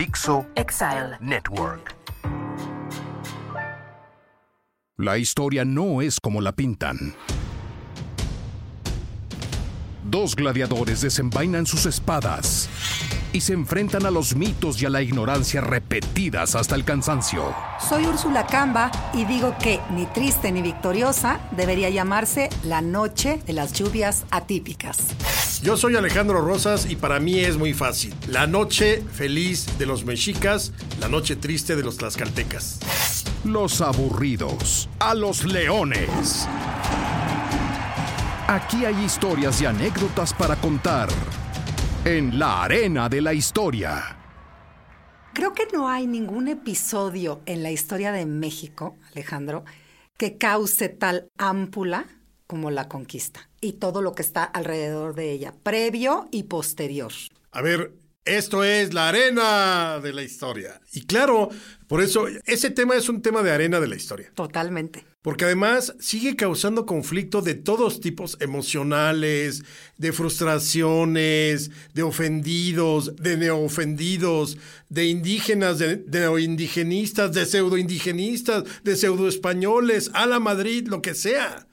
Dixo Exile Network. La historia no es como la pintan. Dos gladiadores desenvainan sus espadas y se enfrentan a los mitos y a la ignorancia repetidas hasta el cansancio. Soy Úrsula Camba y digo que ni triste ni victoriosa debería llamarse la noche de las lluvias atípicas. Yo soy Alejandro Rosas y para mí es muy fácil. La noche feliz de los mexicas, la noche triste de los tlaxcaltecas. Los aburridos, a los leones. Aquí hay historias y anécdotas para contar en la arena de la historia. Creo que no hay ningún episodio en la historia de México, Alejandro, que cause tal ámpula como la conquista y todo lo que está alrededor de ella, previo y posterior. A ver, esto es la arena de la historia. Y claro, por eso ese tema es un tema de arena de la historia. Totalmente. Porque además sigue causando conflicto de todos tipos emocionales, de frustraciones, de ofendidos, de neoofendidos, de indígenas, de neoindigenistas, de pseudoindigenistas, de pseudoespañoles, a la Madrid, lo que sea.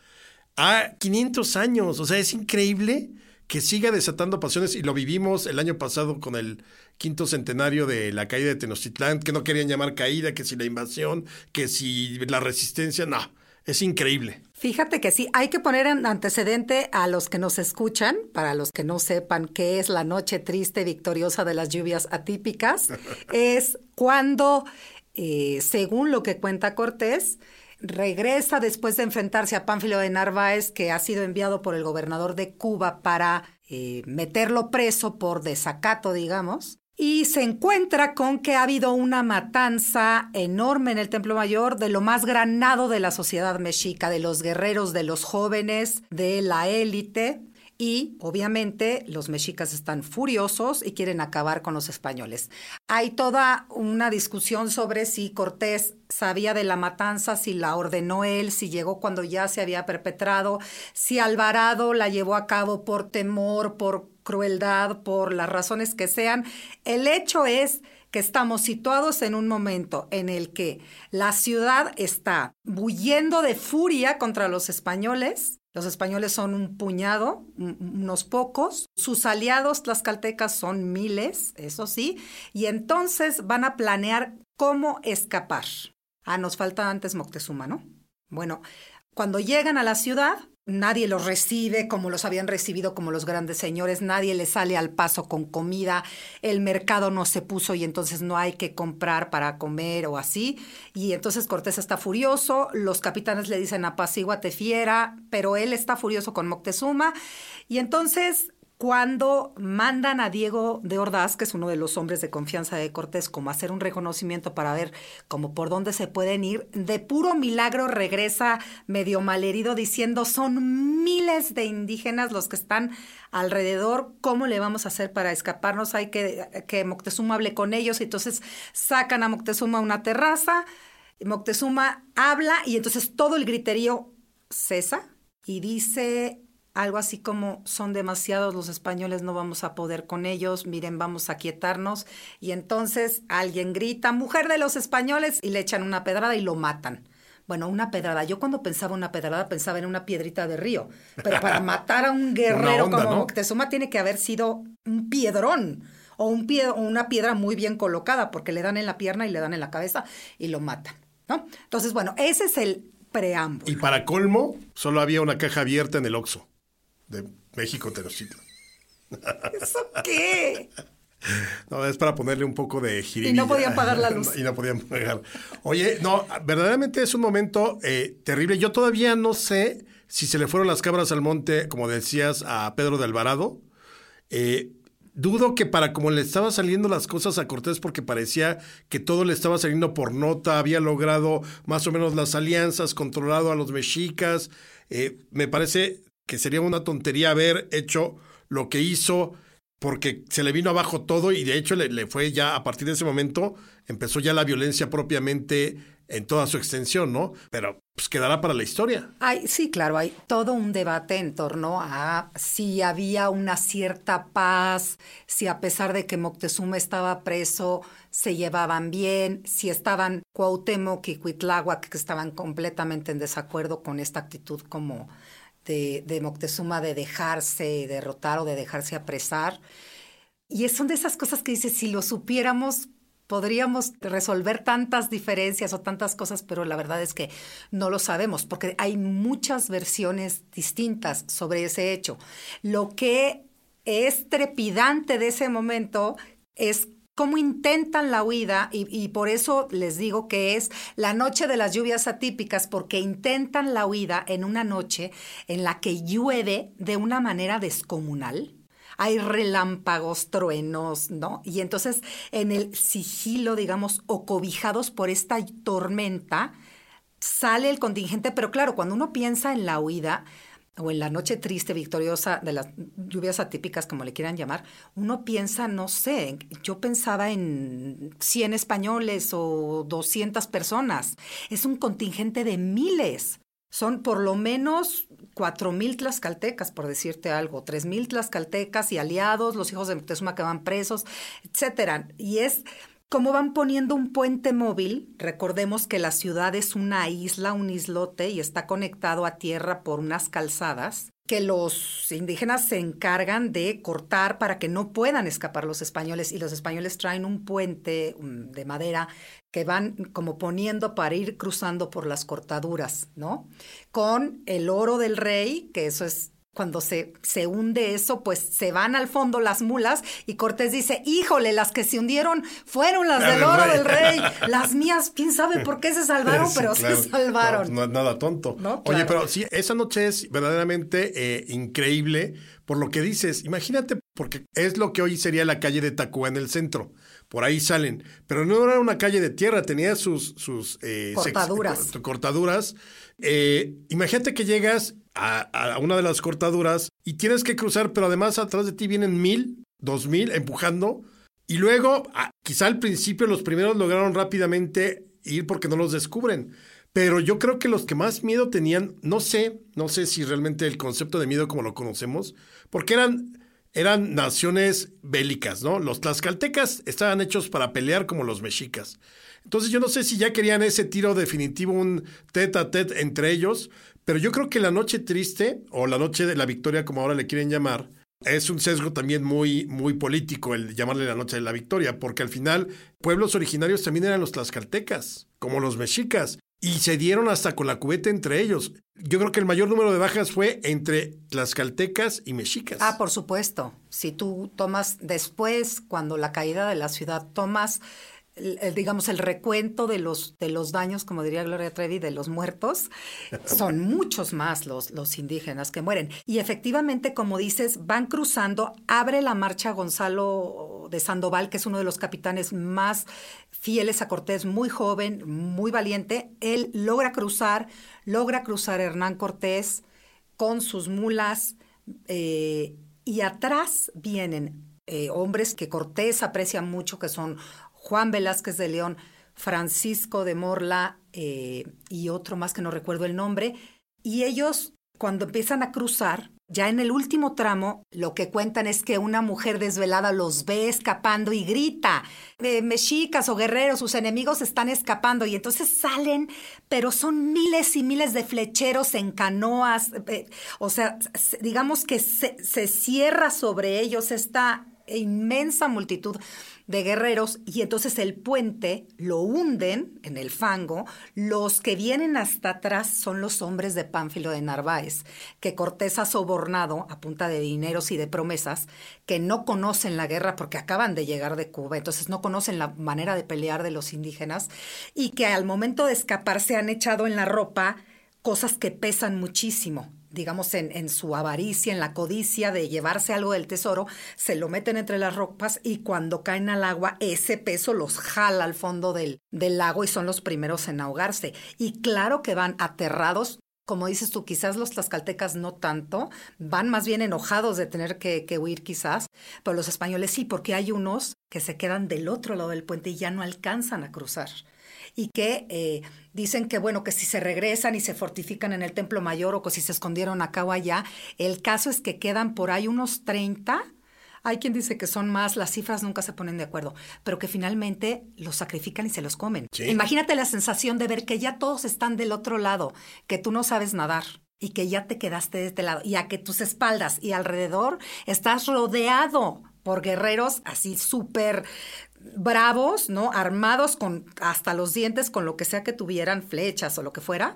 A 500 años, o sea, es increíble que siga desatando pasiones y lo vivimos el año pasado con el quinto centenario de la caída de Tenochtitlán, que no querían llamar caída, que si la invasión, que si la resistencia, no, es increíble. Fíjate que sí, hay que poner en antecedente a los que nos escuchan, para los que no sepan qué es la noche triste victoriosa de las lluvias atípicas, es cuando, eh, según lo que cuenta Cortés, regresa después de enfrentarse a Pánfilo de Narváez, que ha sido enviado por el gobernador de Cuba para eh, meterlo preso por desacato, digamos. Y se encuentra con que ha habido una matanza enorme en el Templo Mayor de lo más granado de la sociedad mexica, de los guerreros, de los jóvenes, de la élite. Y obviamente los mexicas están furiosos y quieren acabar con los españoles. Hay toda una discusión sobre si Cortés sabía de la matanza, si la ordenó él, si llegó cuando ya se había perpetrado, si Alvarado la llevó a cabo por temor, por crueldad, por las razones que sean. El hecho es que estamos situados en un momento en el que la ciudad está bulliendo de furia contra los españoles los españoles son un puñado, unos pocos. Sus aliados tlaxcaltecas son miles, eso sí. Y entonces van a planear cómo escapar. Ah, nos falta antes Moctezuma, ¿no? Bueno, cuando llegan a la ciudad, Nadie los recibe como los habían recibido como los grandes señores, nadie les sale al paso con comida, el mercado no se puso y entonces no hay que comprar para comer o así. Y entonces Cortés está furioso, los capitanes le dicen apacíguate fiera, pero él está furioso con Moctezuma. Y entonces cuando mandan a Diego de Ordaz, que es uno de los hombres de confianza de Cortés, como hacer un reconocimiento para ver como por dónde se pueden ir, de puro milagro regresa medio malherido diciendo son miles de indígenas los que están alrededor, ¿cómo le vamos a hacer para escaparnos? Hay que que Moctezuma hable con ellos, y entonces sacan a Moctezuma a una terraza, Moctezuma habla y entonces todo el griterío cesa y dice algo así como son demasiados los españoles, no vamos a poder con ellos, miren, vamos a quietarnos. Y entonces alguien grita, mujer de los españoles, y le echan una pedrada y lo matan. Bueno, una pedrada. Yo cuando pensaba una pedrada pensaba en una piedrita de río. Pero para matar a un guerrero como Moctezuma tiene que haber sido un piedrón o, un pie, o una piedra muy bien colocada porque le dan en la pierna y le dan en la cabeza y lo matan. ¿no? Entonces, bueno, ese es el preámbulo. Y para colmo, solo había una caja abierta en el Oxxo de México Tenochtitlan. ¿Eso qué? No, es para ponerle un poco de jiribilla. Y no podían pagar la luz. y no podían pagar. Oye, no, verdaderamente es un momento eh, terrible. Yo todavía no sé si se le fueron las cabras al monte, como decías, a Pedro de Alvarado. Eh, dudo que para como le estaban saliendo las cosas a Cortés, porque parecía que todo le estaba saliendo por nota, había logrado más o menos las alianzas, controlado a los mexicas. Eh, me parece que sería una tontería haber hecho lo que hizo porque se le vino abajo todo y de hecho le, le fue ya a partir de ese momento, empezó ya la violencia propiamente en toda su extensión, ¿no? Pero pues quedará para la historia. Hay, sí, claro, hay todo un debate en torno a si había una cierta paz, si a pesar de que Moctezuma estaba preso, se llevaban bien, si estaban Cuauhtémoc y Cuitláhuac, que estaban completamente en desacuerdo con esta actitud como de, Moctezuma de dejarse derrotar o de dejarse apresar. Y son de esas cosas que dices, si lo supiéramos, podríamos resolver tantas diferencias o tantas cosas, pero la verdad es que no lo sabemos, porque hay muchas versiones distintas sobre ese hecho. Lo que es trepidante de ese momento es cómo intentan la huida y, por eso les digo que es la noche de las lluvias atípicas, porque intentan la huida en una noche en la que llueve de una manera descomunal hay relámpagos, truenos, ¿no? Y entonces en el sigilo, digamos, o cobijados por esta tormenta, sale el contingente, pero claro, cuando uno piensa en la huida, o en la noche triste, victoriosa, de las lluvias atípicas, como le quieran llamar, uno piensa, no sé, yo pensaba en 100 españoles o 200 personas. Es un contingente de miles. Son por lo menos cuatro mil tlaxcaltecas, por decirte algo, tres mil tlaxcaltecas y aliados, los hijos de Moctezuma que van presos, etcétera. Y es como van poniendo un puente móvil. Recordemos que la ciudad es una isla, un islote, y está conectado a tierra por unas calzadas que los indígenas se encargan de cortar para que no puedan escapar los españoles y los españoles traen un puente mm, de madera que van como poniendo para ir cruzando por las cortaduras, ¿no? Con el oro del rey, que eso es cuando se, se hunde eso, pues se van al fondo las mulas y Cortés dice, híjole, las que se hundieron fueron las del oro del rey, las mías, quién sabe por qué se salvaron, pero se salvaron. No, es nada tonto. Oye, pero sí, esa noche es verdaderamente eh, increíble por lo que dices. Imagínate, porque es lo que hoy sería la calle de Tacuba en el centro. Por ahí salen. Pero no era una calle de tierra, tenía sus, sus eh, cortaduras. cortaduras. Eh, imagínate que llegas a, una de las cortaduras y tienes que cruzar, pero además atrás de ti vienen mil, dos mil empujando. Y luego, quizá al principio los primeros lograron rápidamente ir porque no los descubren. Pero yo creo que los que más miedo tenían, no sé, no sé si realmente el concepto de miedo como lo conocemos, porque eran, eran naciones bélicas, ¿no? Los tlaxcaltecas estaban hechos para pelear como los mexicas. Entonces yo no sé si ya querían ese tiro definitivo, un tete a tete entre ellos, pero yo creo que la noche triste, o la noche de la victoria, como ahora le quieren llamar, es un sesgo también muy, muy político el llamarle la noche de la victoria, porque al final pueblos originarios también eran los tlaxcaltecas, como los mexicas, y se dieron hasta con la cubeta entre ellos. Yo creo que el mayor número de bajas fue entre tlaxcaltecas y mexicas. Ah, por supuesto. Si tú tomas después, cuando la caída de la ciudad, tomas digamos, el recuento de los, de los daños, como diría Gloria Trevi, de los muertos, son muchos más los, los indígenas que mueren. Y efectivamente, como dices, van cruzando, abre la marcha Gonzalo de Sandoval, que es uno de los capitanes más fieles a Cortés, muy joven, muy valiente. Él logra cruzar, logra cruzar Hernán Cortés con sus mulas eh, y atrás vienen eh, hombres que Cortés aprecia mucho, que son Juan Velázquez de León, Francisco de Morla eh, y otro más que no recuerdo el nombre. Y ellos, cuando empiezan a cruzar, ya en el último tramo, lo que cuentan es que una mujer desvelada los ve escapando y grita, eh, mexicas o guerreros, sus enemigos están escapando y entonces salen, pero son miles y miles de flecheros en canoas, eh, o sea, digamos que se, se cierra sobre ellos esta inmensa multitud de guerreros y entonces el puente lo hunden en el fango. Los que vienen hasta atrás son los hombres de Pánfilo de Narváez, que Cortés ha sobornado a punta de dineros y de promesas, que no conocen la guerra porque acaban de llegar de Cuba, entonces no conocen la manera de pelear de los indígenas y que al momento de escapar se han echado en la ropa cosas que pesan muchísimo digamos, en, en, su avaricia, en la codicia de llevarse algo del tesoro, se lo meten entre las ropas y cuando caen al agua, ese peso los jala al fondo del, del lago y son los primeros en ahogarse. Y claro que van aterrados como dices tú, quizás los tlaxcaltecas no tanto, van más bien enojados de tener que, que, huir quizás, pero los españoles sí, porque hay unos que se quedan del otro lado del puente y ya no alcanzan a cruzar. Y que eh, dicen que, bueno, que si se regresan y se fortifican en el Templo Mayor o que si se escondieron acá o allá, el caso es que quedan por ahí unos 30 hay quien dice que son más, las cifras nunca se ponen de acuerdo, pero que finalmente los sacrifican y se los comen. Imagínate la sensación de ver que ya todos están del otro lado, que tú no sabes nadar y que ya te quedaste de este lado y a que tus espaldas y alrededor estás rodeado por guerreros así súper bravos, ¿no? Armados con hasta los dientes, con lo que sea que tuvieran, flechas o lo que fuera,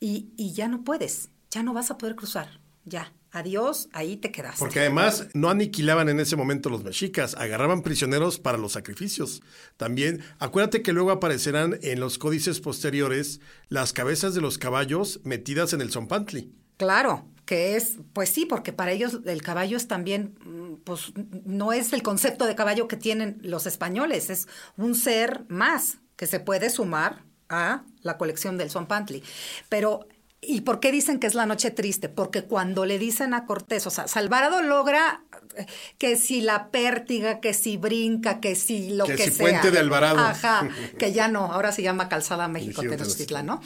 y, y ya no puedes, ya no vas a poder cruzar, ya. Adiós, ahí te quedas. Porque además no aniquilaban en ese momento los mexicas, agarraban prisioneros para los sacrificios. También, acuérdate que luego aparecerán en los códices posteriores las cabezas de los caballos metidas en el zompantli. Claro, que es, pues sí, porque para ellos el caballo es también, mm, pues no es el concepto de caballo que tienen los españoles, es un ser más que se puede sumar a la colección del zompantli. Pero ¿Y por qué dicen que es la noche triste? Porque cuando le dicen a Cortés, o sea, Salvarado logra eh, que si la pértiga, que si brinca, que si lo que, que si sea. Puente de Alvarado. Ajá, que ya no, ahora se llama Calzada México Tenochtitlan, ¿no?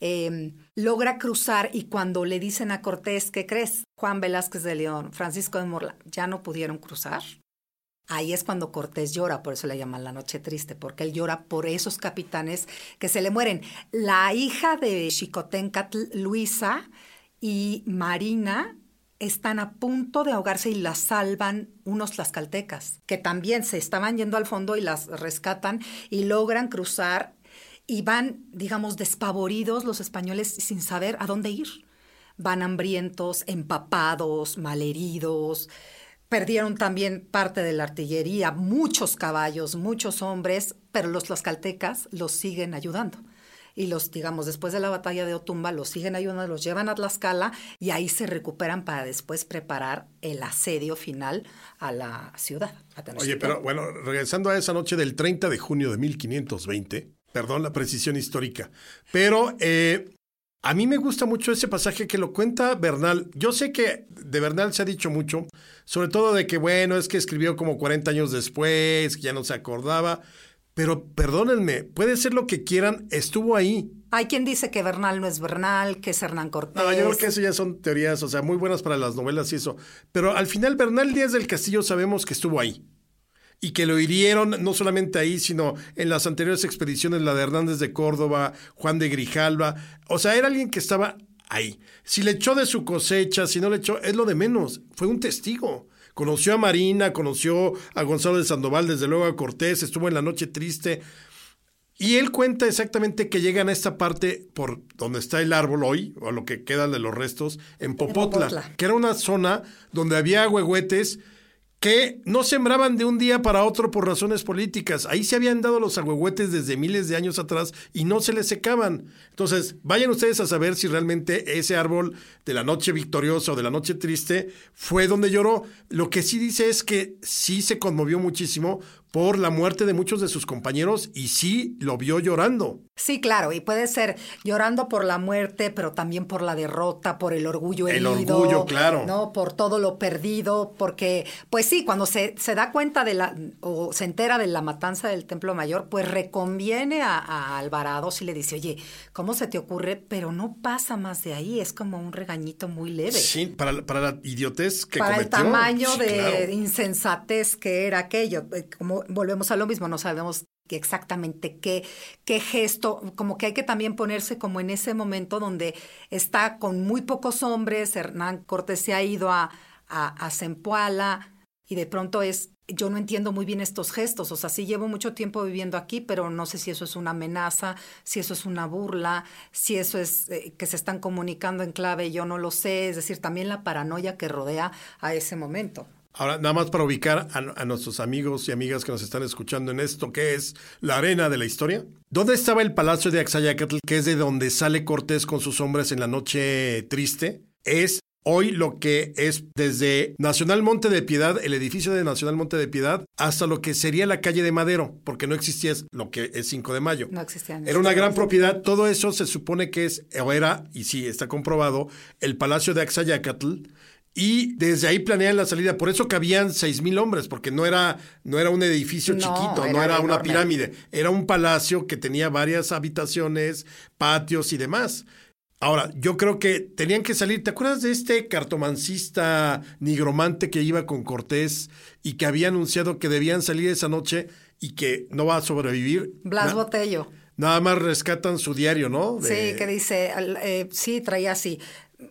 Eh, logra cruzar y cuando le dicen a Cortés, ¿qué crees? Juan Velázquez de León, Francisco de Morla, ya no pudieron cruzar. Ahí es cuando Cortés llora, por eso le llaman la noche triste, porque él llora por esos capitanes que se le mueren. La hija de Xicoténcatl, Luisa y Marina, están a punto de ahogarse y las salvan unos tlaxcaltecas, que también se estaban yendo al fondo y las rescatan y logran cruzar y van, digamos, despavoridos los españoles sin saber a dónde ir. Van hambrientos, empapados, malheridos Perdieron también parte de la artillería, muchos caballos, muchos hombres, pero los tlaxcaltecas los siguen ayudando. Y los, digamos, después de la batalla de Otumba, los siguen ayudando, los llevan a Tlaxcala y ahí se recuperan para después preparar el asedio final a la ciudad. Oye, pero bueno, regresando a esa noche del 30 de junio de 1520, perdón la precisión histórica, pero eh, a mí me gusta mucho ese pasaje que lo cuenta Bernal. Yo sé que de Bernal se ha dicho mucho, sobre todo de que, bueno, es que escribió como 40 años después, que ya no se acordaba. Pero perdónenme, puede ser lo que quieran, estuvo ahí. Hay quien dice que Bernal no es Bernal, que es Hernán Cortés. No, yo creo que eso ya son teorías, o sea, muy buenas para las novelas y eso. Pero al final, Bernal Díaz del Castillo sabemos que estuvo ahí y que lo hirieron no solamente ahí, sino en las anteriores expediciones, la de Hernández de Córdoba, Juan de Grijalva. O sea, era alguien que estaba ahí. Si le echó de su cosecha, si no le echó, es lo de menos. Fue un testigo. Conoció a Marina, conoció a Gonzalo de Sandoval, desde luego a Cortés, estuvo en la noche triste. Y él cuenta exactamente que llegan a esta parte por donde está el árbol hoy, o lo que queda de los restos, en Popotla, Popotla. que era una zona donde había huehuetes que no sembraban de un día para otro por razones políticas. Ahí se habían dado los agüehuetes desde miles de años atrás y no se les secaban. Entonces, vayan ustedes a saber si realmente ese árbol de la noche victoriosa o de la noche triste fue donde lloró. Lo que sí dice es que sí se conmovió muchísimo por la muerte de muchos de sus compañeros y sí lo vio llorando. Sí, claro, y puede ser llorando por la muerte, pero también por la derrota, por el orgullo herido. El orgullo, claro. ¿no? Por todo lo perdido, porque, pues sí, cuando se, se da cuenta de la, o se entera de la matanza del Templo Mayor, pues reconviene a, a Alvarado si le dice, oye, ¿cómo se te ocurre? Pero no pasa más de ahí, es como un regañito muy leve. Sí, para, para la idiotez que para cometió. Para el tamaño de insensatez que era aquello, eh, como volvemos a lo mismo, no sabemos exactamente qué, qué gesto, como que hay que también ponerse como en ese momento donde está con muy pocos hombres, Hernán Cortés se ha ido a, a, a Zempoala y de pronto es, yo no entiendo muy bien estos gestos, o sea, sí llevo mucho tiempo viviendo aquí, pero no sé si eso es una amenaza, si eso es una burla, si eso es eh, que se están comunicando en clave, yo no lo sé, es decir, también la paranoia que rodea a ese momento. Ahora, nada más para ubicar a, a, nuestros amigos y amigas que nos están escuchando en esto, que es la arena de la historia. ¿Dónde estaba el palacio de Axayacatl, que es de donde sale Cortés con sus hombres en la noche triste? Es hoy lo que es desde Nacional Monte de Piedad, el edificio de Nacional Monte de Piedad, hasta lo que sería la calle de Madero, porque no existía lo que es 5 de mayo. No existían. Era una gran propiedad, todo eso se supone que es, o era, y sí, está comprobado, el Palacio de Axayacatl, y desde ahí planean la salida. Por eso cabían seis mil hombres, porque no era, no era un edificio No, chiquito, era no era una enorme. pirámide. Era un palacio que tenía varias habitaciones, patios y demás. Ahora, yo creo que tenían que salir. ¿Te acuerdas de este cartomancista nigromante que iba con Cortés y que había anunciado que debían salir esa noche y que no va a sobrevivir? Blas Na- Botello. Nada más rescatan su diario, ¿no? De- Sí, que dice, eh, sí, traía así,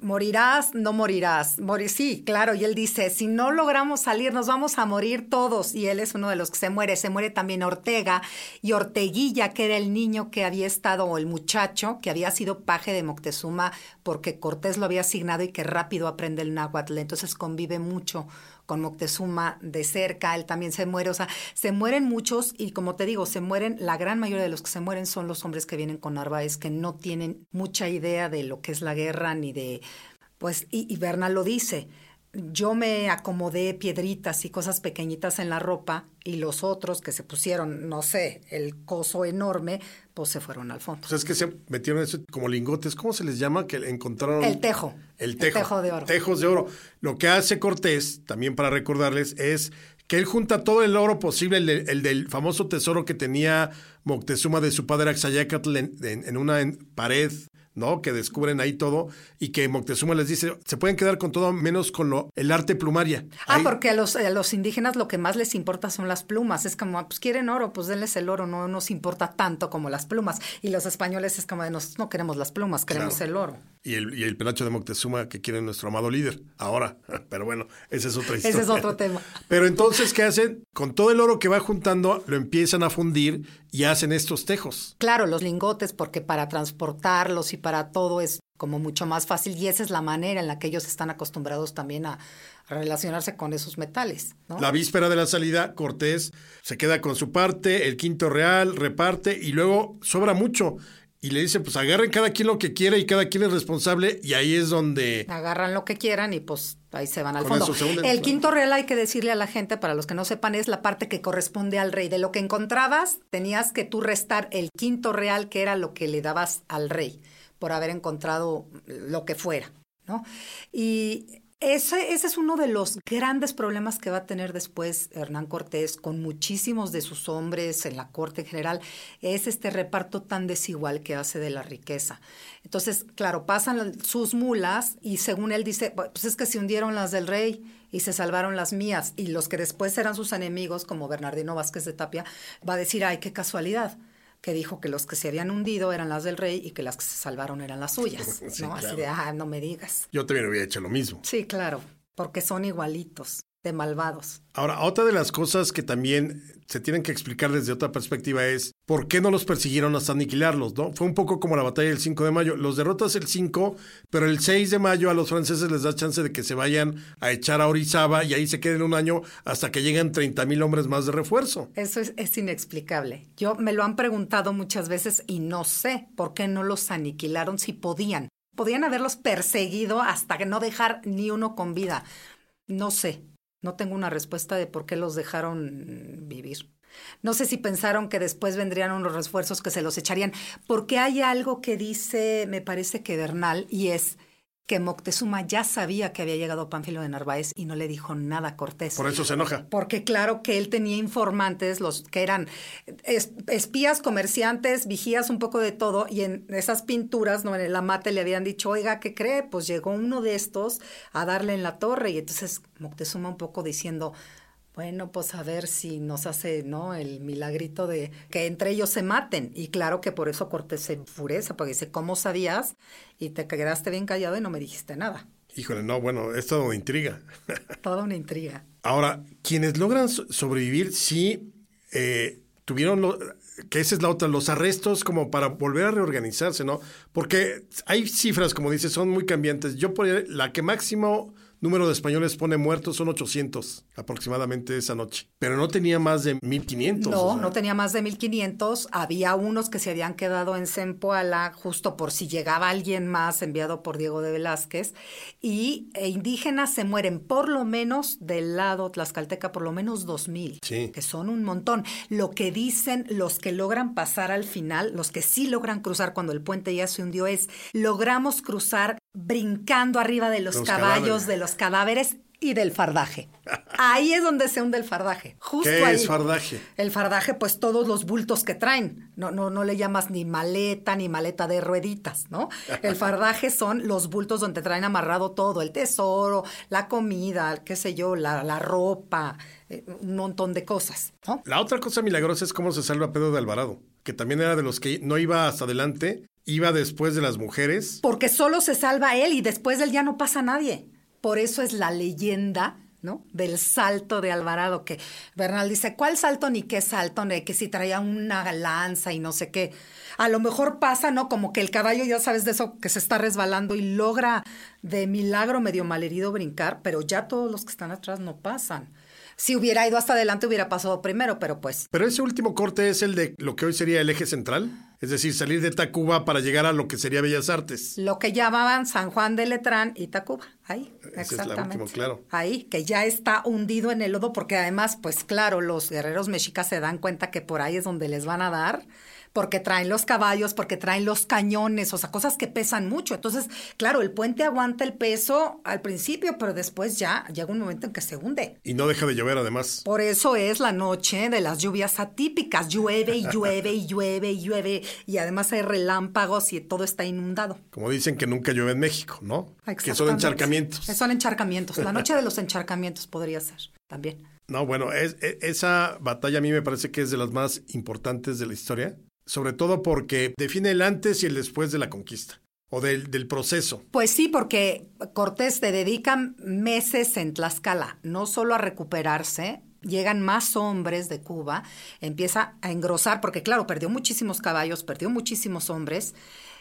morirás, no morirás. Morir, sí, claro, y él dice, si no logramos salir, nos vamos a morir todos. Y él es uno de los que se muere. Se muere también Ortega y Orteguilla, que era el niño que había estado, o el muchacho, que había sido paje de Moctezuma porque Cortés lo había asignado y que rápido aprende el náhuatl. Entonces convive mucho con Moctezuma de cerca, él también se muere, o sea, se mueren muchos y como te digo, se mueren, la gran mayoría de los que se mueren son los hombres que vienen con Narváez, que no tienen mucha idea de lo que es la guerra ni de, pues, y, y lo dice, yo me acomodé piedritas y cosas pequeñitas en la ropa y los otros que se pusieron, no sé, el coso enorme, pues se fueron al fondo. Pues es que se metieron eso como lingotes, ¿cómo se les llama? Que encontraron. El tejo. El El tejo. tejo de oro. Tejos de oro. Lo que hace Cortés, también para recordarles, es que él junta todo el oro posible, el, de- el del famoso tesoro que tenía Moctezuma de su padre Axayacatl en, en- en una en- pared. ¿No? Que descubren ahí todo y que Moctezuma les dice, se pueden quedar con todo menos con lo, el arte plumaria. Ah, Ahí- porque a los, a los indígenas lo que más les importa son las plumas. Es como, pues quieren oro, pues denles el oro, no nos importa tanto como las plumas. Y los españoles es como de, nos, no queremos las plumas, queremos Claro. el oro. Y el, y el penacho de Moctezuma que quiere nuestro amado líder, ahora. Pero bueno, esa es otra historia. Ese es otro tema. Pero entonces, ¿qué hacen? Con todo el oro que va juntando, lo empiezan a fundir y hacen estos tejos. Claro, los lingotes, porque para transportarlos y para todo es como mucho más fácil y esa es la manera en la que ellos están acostumbrados también a, a relacionarse con esos metales. ¿no? La víspera de la salida, Cortés se queda con su parte, el quinto real reparte y luego sobra mucho. Y le dice, pues agarren cada quien lo que quiere y cada quien es responsable y ahí es donde... agarran lo que quieran y pues ahí se van al Con fondo. hunden, el claro. quinto real hay que decirle a la gente, para los que no sepan, es la parte que corresponde al rey. De lo que encontrabas, tenías que tú restar el quinto real, que era lo que le dabas al rey, por haber encontrado lo que fuera, ¿no? Y ese, ese es uno de los grandes problemas que va a tener después Hernán Cortés con muchísimos de sus hombres en la corte en general, es este reparto tan desigual que hace de la riqueza. Entonces, claro, pasan sus mulas y según él dice, pues es que se hundieron las del rey y se salvaron las mías y los que después eran sus enemigos, como Bernardino Vázquez de Tapia, va a decir, ay, qué casualidad que dijo que los que se habían hundido eran las del rey y que las que se salvaron eran las suyas, Sí, ¿no? Así de, ah, no me digas. Yo también hubiera hecho lo mismo. Sí, claro, porque son igualitos, de malvados. Ahora, otra de las cosas que también se tienen que explicar desde otra perspectiva es por qué no los persiguieron hasta aniquilarlos, ¿no? Fue un poco como la batalla del 5 de mayo. Los derrotas el 5, pero el 6 de mayo a los franceses les da chance de que se vayan a echar a Orizaba y ahí se queden un año hasta que lleguen 30 mil hombres más de refuerzo. Eso es, es inexplicable. Yo me lo han preguntado muchas veces y no sé por qué no los aniquilaron si podían. Podían haberlos perseguido hasta que no dejar ni uno con vida. No sé, no tengo una respuesta de por qué los dejaron vivir. No sé si pensaron que después vendrían unos refuerzos que se los echarían, porque hay algo que dice, me parece que Bernal, y es que Moctezuma ya sabía que había llegado Pánfilo de Narváez y no le dijo nada a Cortés. Por eso se enoja. Porque claro que él tenía informantes, los que eran es- espías, comerciantes, vigías, un poco de todo, y en esas pinturas, ¿no? En el amate le habían dicho, oiga, ¿qué cree? Pues llegó uno de estos a darle en la torre, y entonces Moctezuma un poco diciendo, bueno, pues a ver si nos hace, ¿no? El milagrito de que entre ellos se maten. Y claro que por eso Cortés se enfurece, porque dice, ¿cómo sabías? Y te quedaste bien callado y no me dijiste nada. Híjole, no, bueno, es todo una intriga. Toda una intriga. Ahora, quienes logran so- sobrevivir sí eh, tuvieron, lo- que esa es la otra, los arrestos como para volver a reorganizarse, ¿no? Porque hay cifras, como dices, son muy cambiantes. Yo por la que máximo número de españoles pone muertos son 800 aproximadamente esa noche. Pero no tenía más de 1500. No, o sea. no tenía más de 1500. Había unos que se habían quedado en Zempoala justo por si llegaba alguien más enviado por Diego de Velázquez. Y e indígenas se mueren por lo menos del lado tlaxcalteca, por lo menos 2000, Sí. que son un montón. Lo que dicen los que logran pasar al final, los que sí logran cruzar cuando el puente ya se hundió, es logramos cruzar brincando arriba de los, Los caballos, cadáveres. de los cadáveres y del fardaje. Ahí es donde se hunde el fardaje. Justo ¿Qué ahí. es fardaje? El fardaje, pues todos los bultos que traen. No, no, no le llamas ni maleta ni maleta de rueditas, ¿no? El fardaje son los bultos donde traen amarrado todo, el tesoro, la comida, qué sé yo, la, la ropa, eh, un montón de cosas, ¿no? La otra cosa milagrosa es cómo se salva Pedro de Alvarado, que también era de los que no iba hasta adelante, iba después de las mujeres. Porque solo se salva él y después de él ya no pasa nadie. Por eso es la leyenda, ¿no? Del salto de Alvarado, que Bernal dice, ¿cuál salto ni qué salto? Ni que si traía una lanza y no sé qué. A lo mejor pasa, ¿no? Como que el caballo, ya sabes de eso, que se está resbalando y logra de milagro medio malherido brincar, pero ya todos los que están atrás no pasan. Si hubiera ido hasta adelante hubiera pasado primero, pero pues Pero ese último corte es el de lo que hoy sería el eje central, es decir, salir de Tacuba para llegar a lo que sería Bellas Artes. Lo que llamaban San Juan de Letrán y Tacuba, ahí, Esa es la exactamente. última, claro. Ahí, que ya está hundido en el lodo, porque además, pues claro, los guerreros mexicas se dan cuenta que por ahí es donde les van a dar, porque traen los caballos, porque traen los cañones, o sea, cosas que pesan mucho. Entonces, claro, el puente aguanta el peso al principio, pero después ya llega un momento en que se hunde. Y no deja de llover además. Por eso es la noche de las lluvias atípicas. Llueve y llueve y llueve y llueve. Y además hay relámpagos y todo está inundado. Como dicen que nunca llueve en México, ¿no? Que son Exactamente. Encharcamientos. Son encharcamientos. La noche de los encharcamientos podría ser también. No, bueno, es, e- esa batalla a mí me parece que es de las más importantes de la historia, sobre todo porque define el antes y el después de la conquista, o del, del proceso. Pues sí, porque Cortés te dedica meses en Tlaxcala, no solo a recuperarse, llegan más hombres de Cuba, empieza a engrosar, porque claro, perdió muchísimos caballos, perdió muchísimos hombres,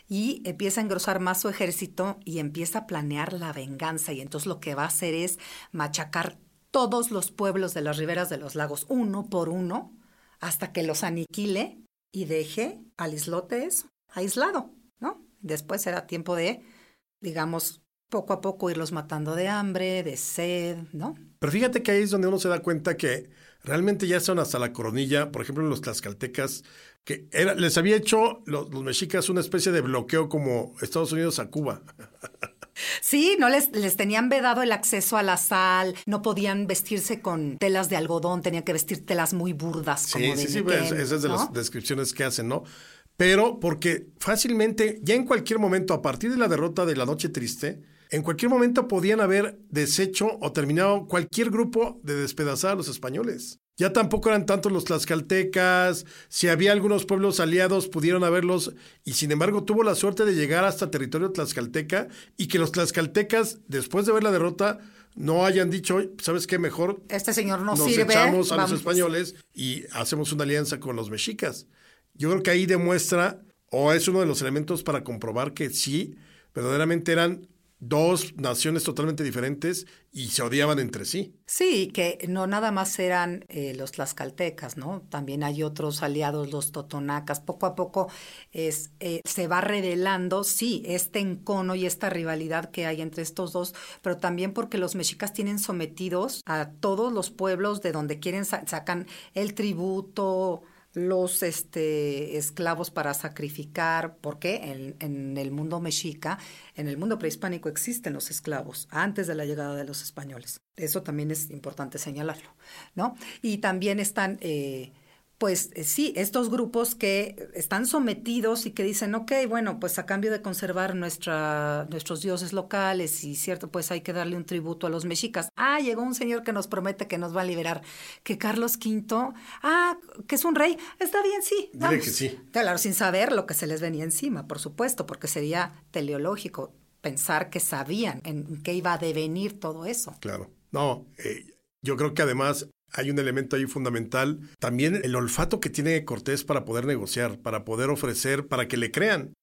y empieza a engrosar más su ejército y empieza a planear la venganza. Y entonces lo que va a hacer es machacar todos los pueblos de las riberas de los lagos, uno por uno, hasta que los aniquile y deje al islote aislado, ¿no? Después será tiempo de, digamos, poco a poco irlos matando de hambre, de sed, ¿no? Pero fíjate que ahí es donde uno se da cuenta que realmente ya son hasta la coronilla, por ejemplo, los tlaxcaltecas, que era, les había hecho los, los mexicas una especie de bloqueo como Estados Unidos a Cuba. Sí, no les, les tenían vedado el acceso a la sal, no podían vestirse con telas de algodón, tenían que vestir telas muy burdas. Como Sí, de sí, sí, pues, esa es de ¿no? las descripciones que hacen, ¿no? Pero porque fácilmente, ya en cualquier momento, a partir de la derrota de la Noche Triste, en cualquier momento podían haber deshecho o terminado cualquier grupo de despedazar a los españoles. Ya tampoco eran tantos los tlaxcaltecas, si había algunos pueblos aliados pudieron haberlos, y sin embargo tuvo la suerte de llegar hasta territorio tlaxcalteca y que los tlaxcaltecas, después de ver la derrota, no hayan dicho, ¿sabes qué? Mejor Este señor no nos sirve. echamos a vamos. los españoles y hacemos una alianza con los mexicas. Yo creo que ahí demuestra, o es uno de los elementos para comprobar que sí, verdaderamente eran dos naciones totalmente diferentes y se odiaban entre sí. Sí, que no nada más eran eh, los tlaxcaltecas, ¿no? También hay otros aliados, los totonacas. Poco a poco es, eh, se va revelando, sí, este encono y esta rivalidad que hay entre estos dos, pero también porque los mexicas tienen sometidos a todos los pueblos de donde quieren, sa- sacan el tributo, los este, esclavos para sacrificar, porque en, el mundo mexica, en el mundo prehispánico existen los esclavos antes de la llegada de los españoles. Eso también es importante señalarlo, ¿no? Y también están, eh, pues eh, sí, estos grupos que están sometidos y que dicen, ok, bueno, pues a cambio de conservar nuestra, nuestros dioses locales y cierto, pues hay que darle un tributo a los mexicas. Ah, llegó un señor que nos promete que nos va a liberar, que Carlos V, ah, que es un rey, está bien, sí. Dile que sí. Claro, sin saber lo que se les venía encima, por supuesto, porque sería teleológico pensar que sabían en qué iba a devenir todo eso. Claro. No, eh, yo creo que además hay un elemento ahí fundamental, también el olfato que tiene Cortés para poder negociar, para poder ofrecer, para que le crean.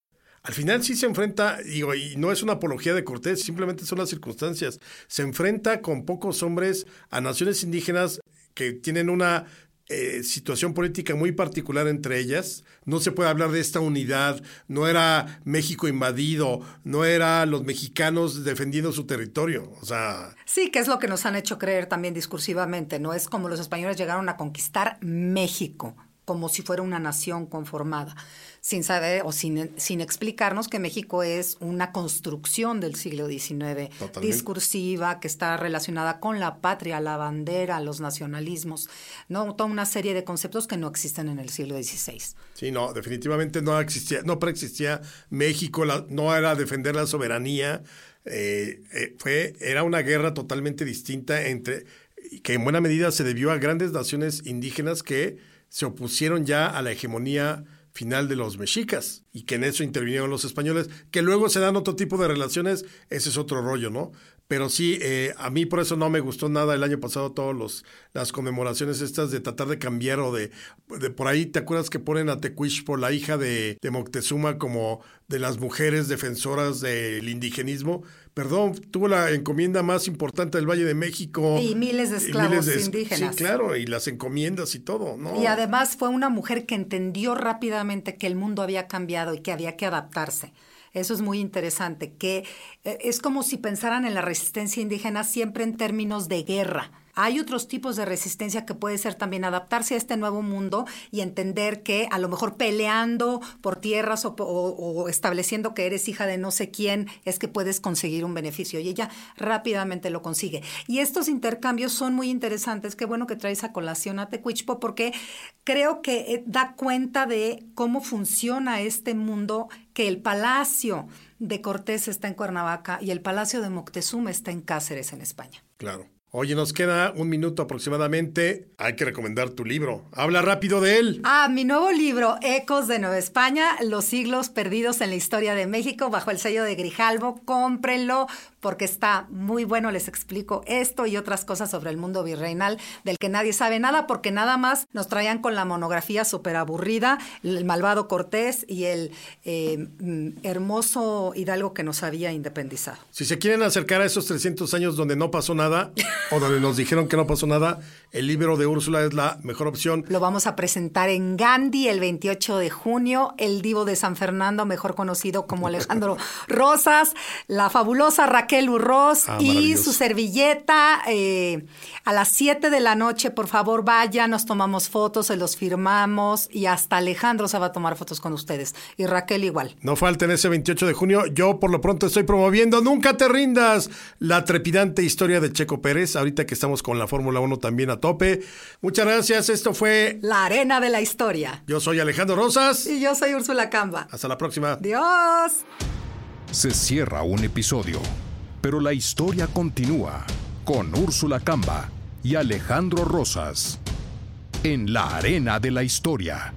al final sí se enfrenta, y no es una apología de Cortés, simplemente son las circunstancias. Se enfrenta con pocos hombres a naciones indígenas que tienen una eh, situación política muy particular entre ellas. No se puede hablar de esta unidad. No era México invadido, no era los mexicanos defendiendo su territorio. O sea. Sí, que es lo que nos han hecho creer también discursivamente. No es como los españoles llegaron a conquistar México como si fuera una nación conformada, sin saber o sin, sin explicarnos que México es una construcción del siglo XIX, discursiva, que está relacionada con la patria, la bandera, los nacionalismos, ¿no? toda una serie de conceptos que no existen en el siglo XVI. Sí, no, definitivamente no existía, no preexistía México, no era defender la soberanía, eh, eh, fue, era una guerra totalmente distinta entre, que en buena medida se debió a grandes naciones indígenas que se opusieron ya a la hegemonía final de los mexicas y que en eso intervinieron los españoles, que luego se dan otro tipo de relaciones, ese es otro rollo, ¿no? Pero sí, eh, a mí por eso no me gustó nada el año pasado todas las conmemoraciones estas de tratar de cambiar o de, de por ahí, ¿te acuerdas que ponen a Tecuish por la hija de, de Moctezuma como de las mujeres defensoras del indigenismo? Perdón, tuvo la encomienda más importante del Valle de México. Y miles de esclavos indígenas. Sí, claro, y las encomiendas y todo, ¿no? Y además fue una mujer que entendió rápidamente que el mundo había cambiado y que había que adaptarse. Eso es muy interesante, que eh, es como si pensaran en la resistencia indígena siempre en términos de guerra hay otros tipos de resistencia que puede ser también adaptarse a este nuevo mundo y entender que a lo mejor peleando por tierras o, estableciendo que eres hija de no sé quién es que puedes conseguir un beneficio. Y ella rápidamente lo consigue. Y estos intercambios son muy interesantes. Qué bueno que traes a colación a Tecuichpo porque creo que eh, da cuenta de cómo funciona este mundo que el palacio de Cortés está en Cuernavaca y el palacio de Moctezuma está en Cáceres, en España. Claro. Oye, nos queda un minuto aproximadamente. Hay que recomendar tu libro. Habla rápido de él. Ah, mi nuevo libro, Ecos de Nueva España, los siglos perdidos en la historia de México, bajo el sello de Grijalvo. Cómprenlo porque está muy bueno. Les explico esto y otras cosas sobre el mundo virreinal del que nadie sabe nada, porque nada más nos traían con la monografía súper aburrida, el malvado Cortés y el eh, mm, hermoso Hidalgo que nos había independizado. Si se quieren acercar a esos 300 años donde no pasó nada, o donde nos dijeron que no pasó nada, el libro de Úrsula es la mejor opción. Lo vamos a presentar en Gandhi el 28 de junio, el divo de San Fernando, mejor conocido como Alejandro Rosas, la fabulosa Raquel Urroz ah, y su servilleta. Eh, a las 7 de la noche, por favor, vaya, nos tomamos fotos, se los firmamos y hasta Alejandro se va a tomar fotos con ustedes. Y Raquel igual. No falten ese 28 de junio. Yo por lo pronto estoy promoviendo Nunca te rindas, la trepidante historia de Checo Pérez ahorita que estamos con la Fórmula 1 también a tope. Muchas gracias, esto fue La Arena de la Historia. Yo soy Alejandro Rosas. Y yo soy Úrsula Camba. Hasta la próxima. Adiós. Se cierra un episodio, pero la historia continúa con Úrsula Camba y Alejandro Rosas en La Arena de la Historia.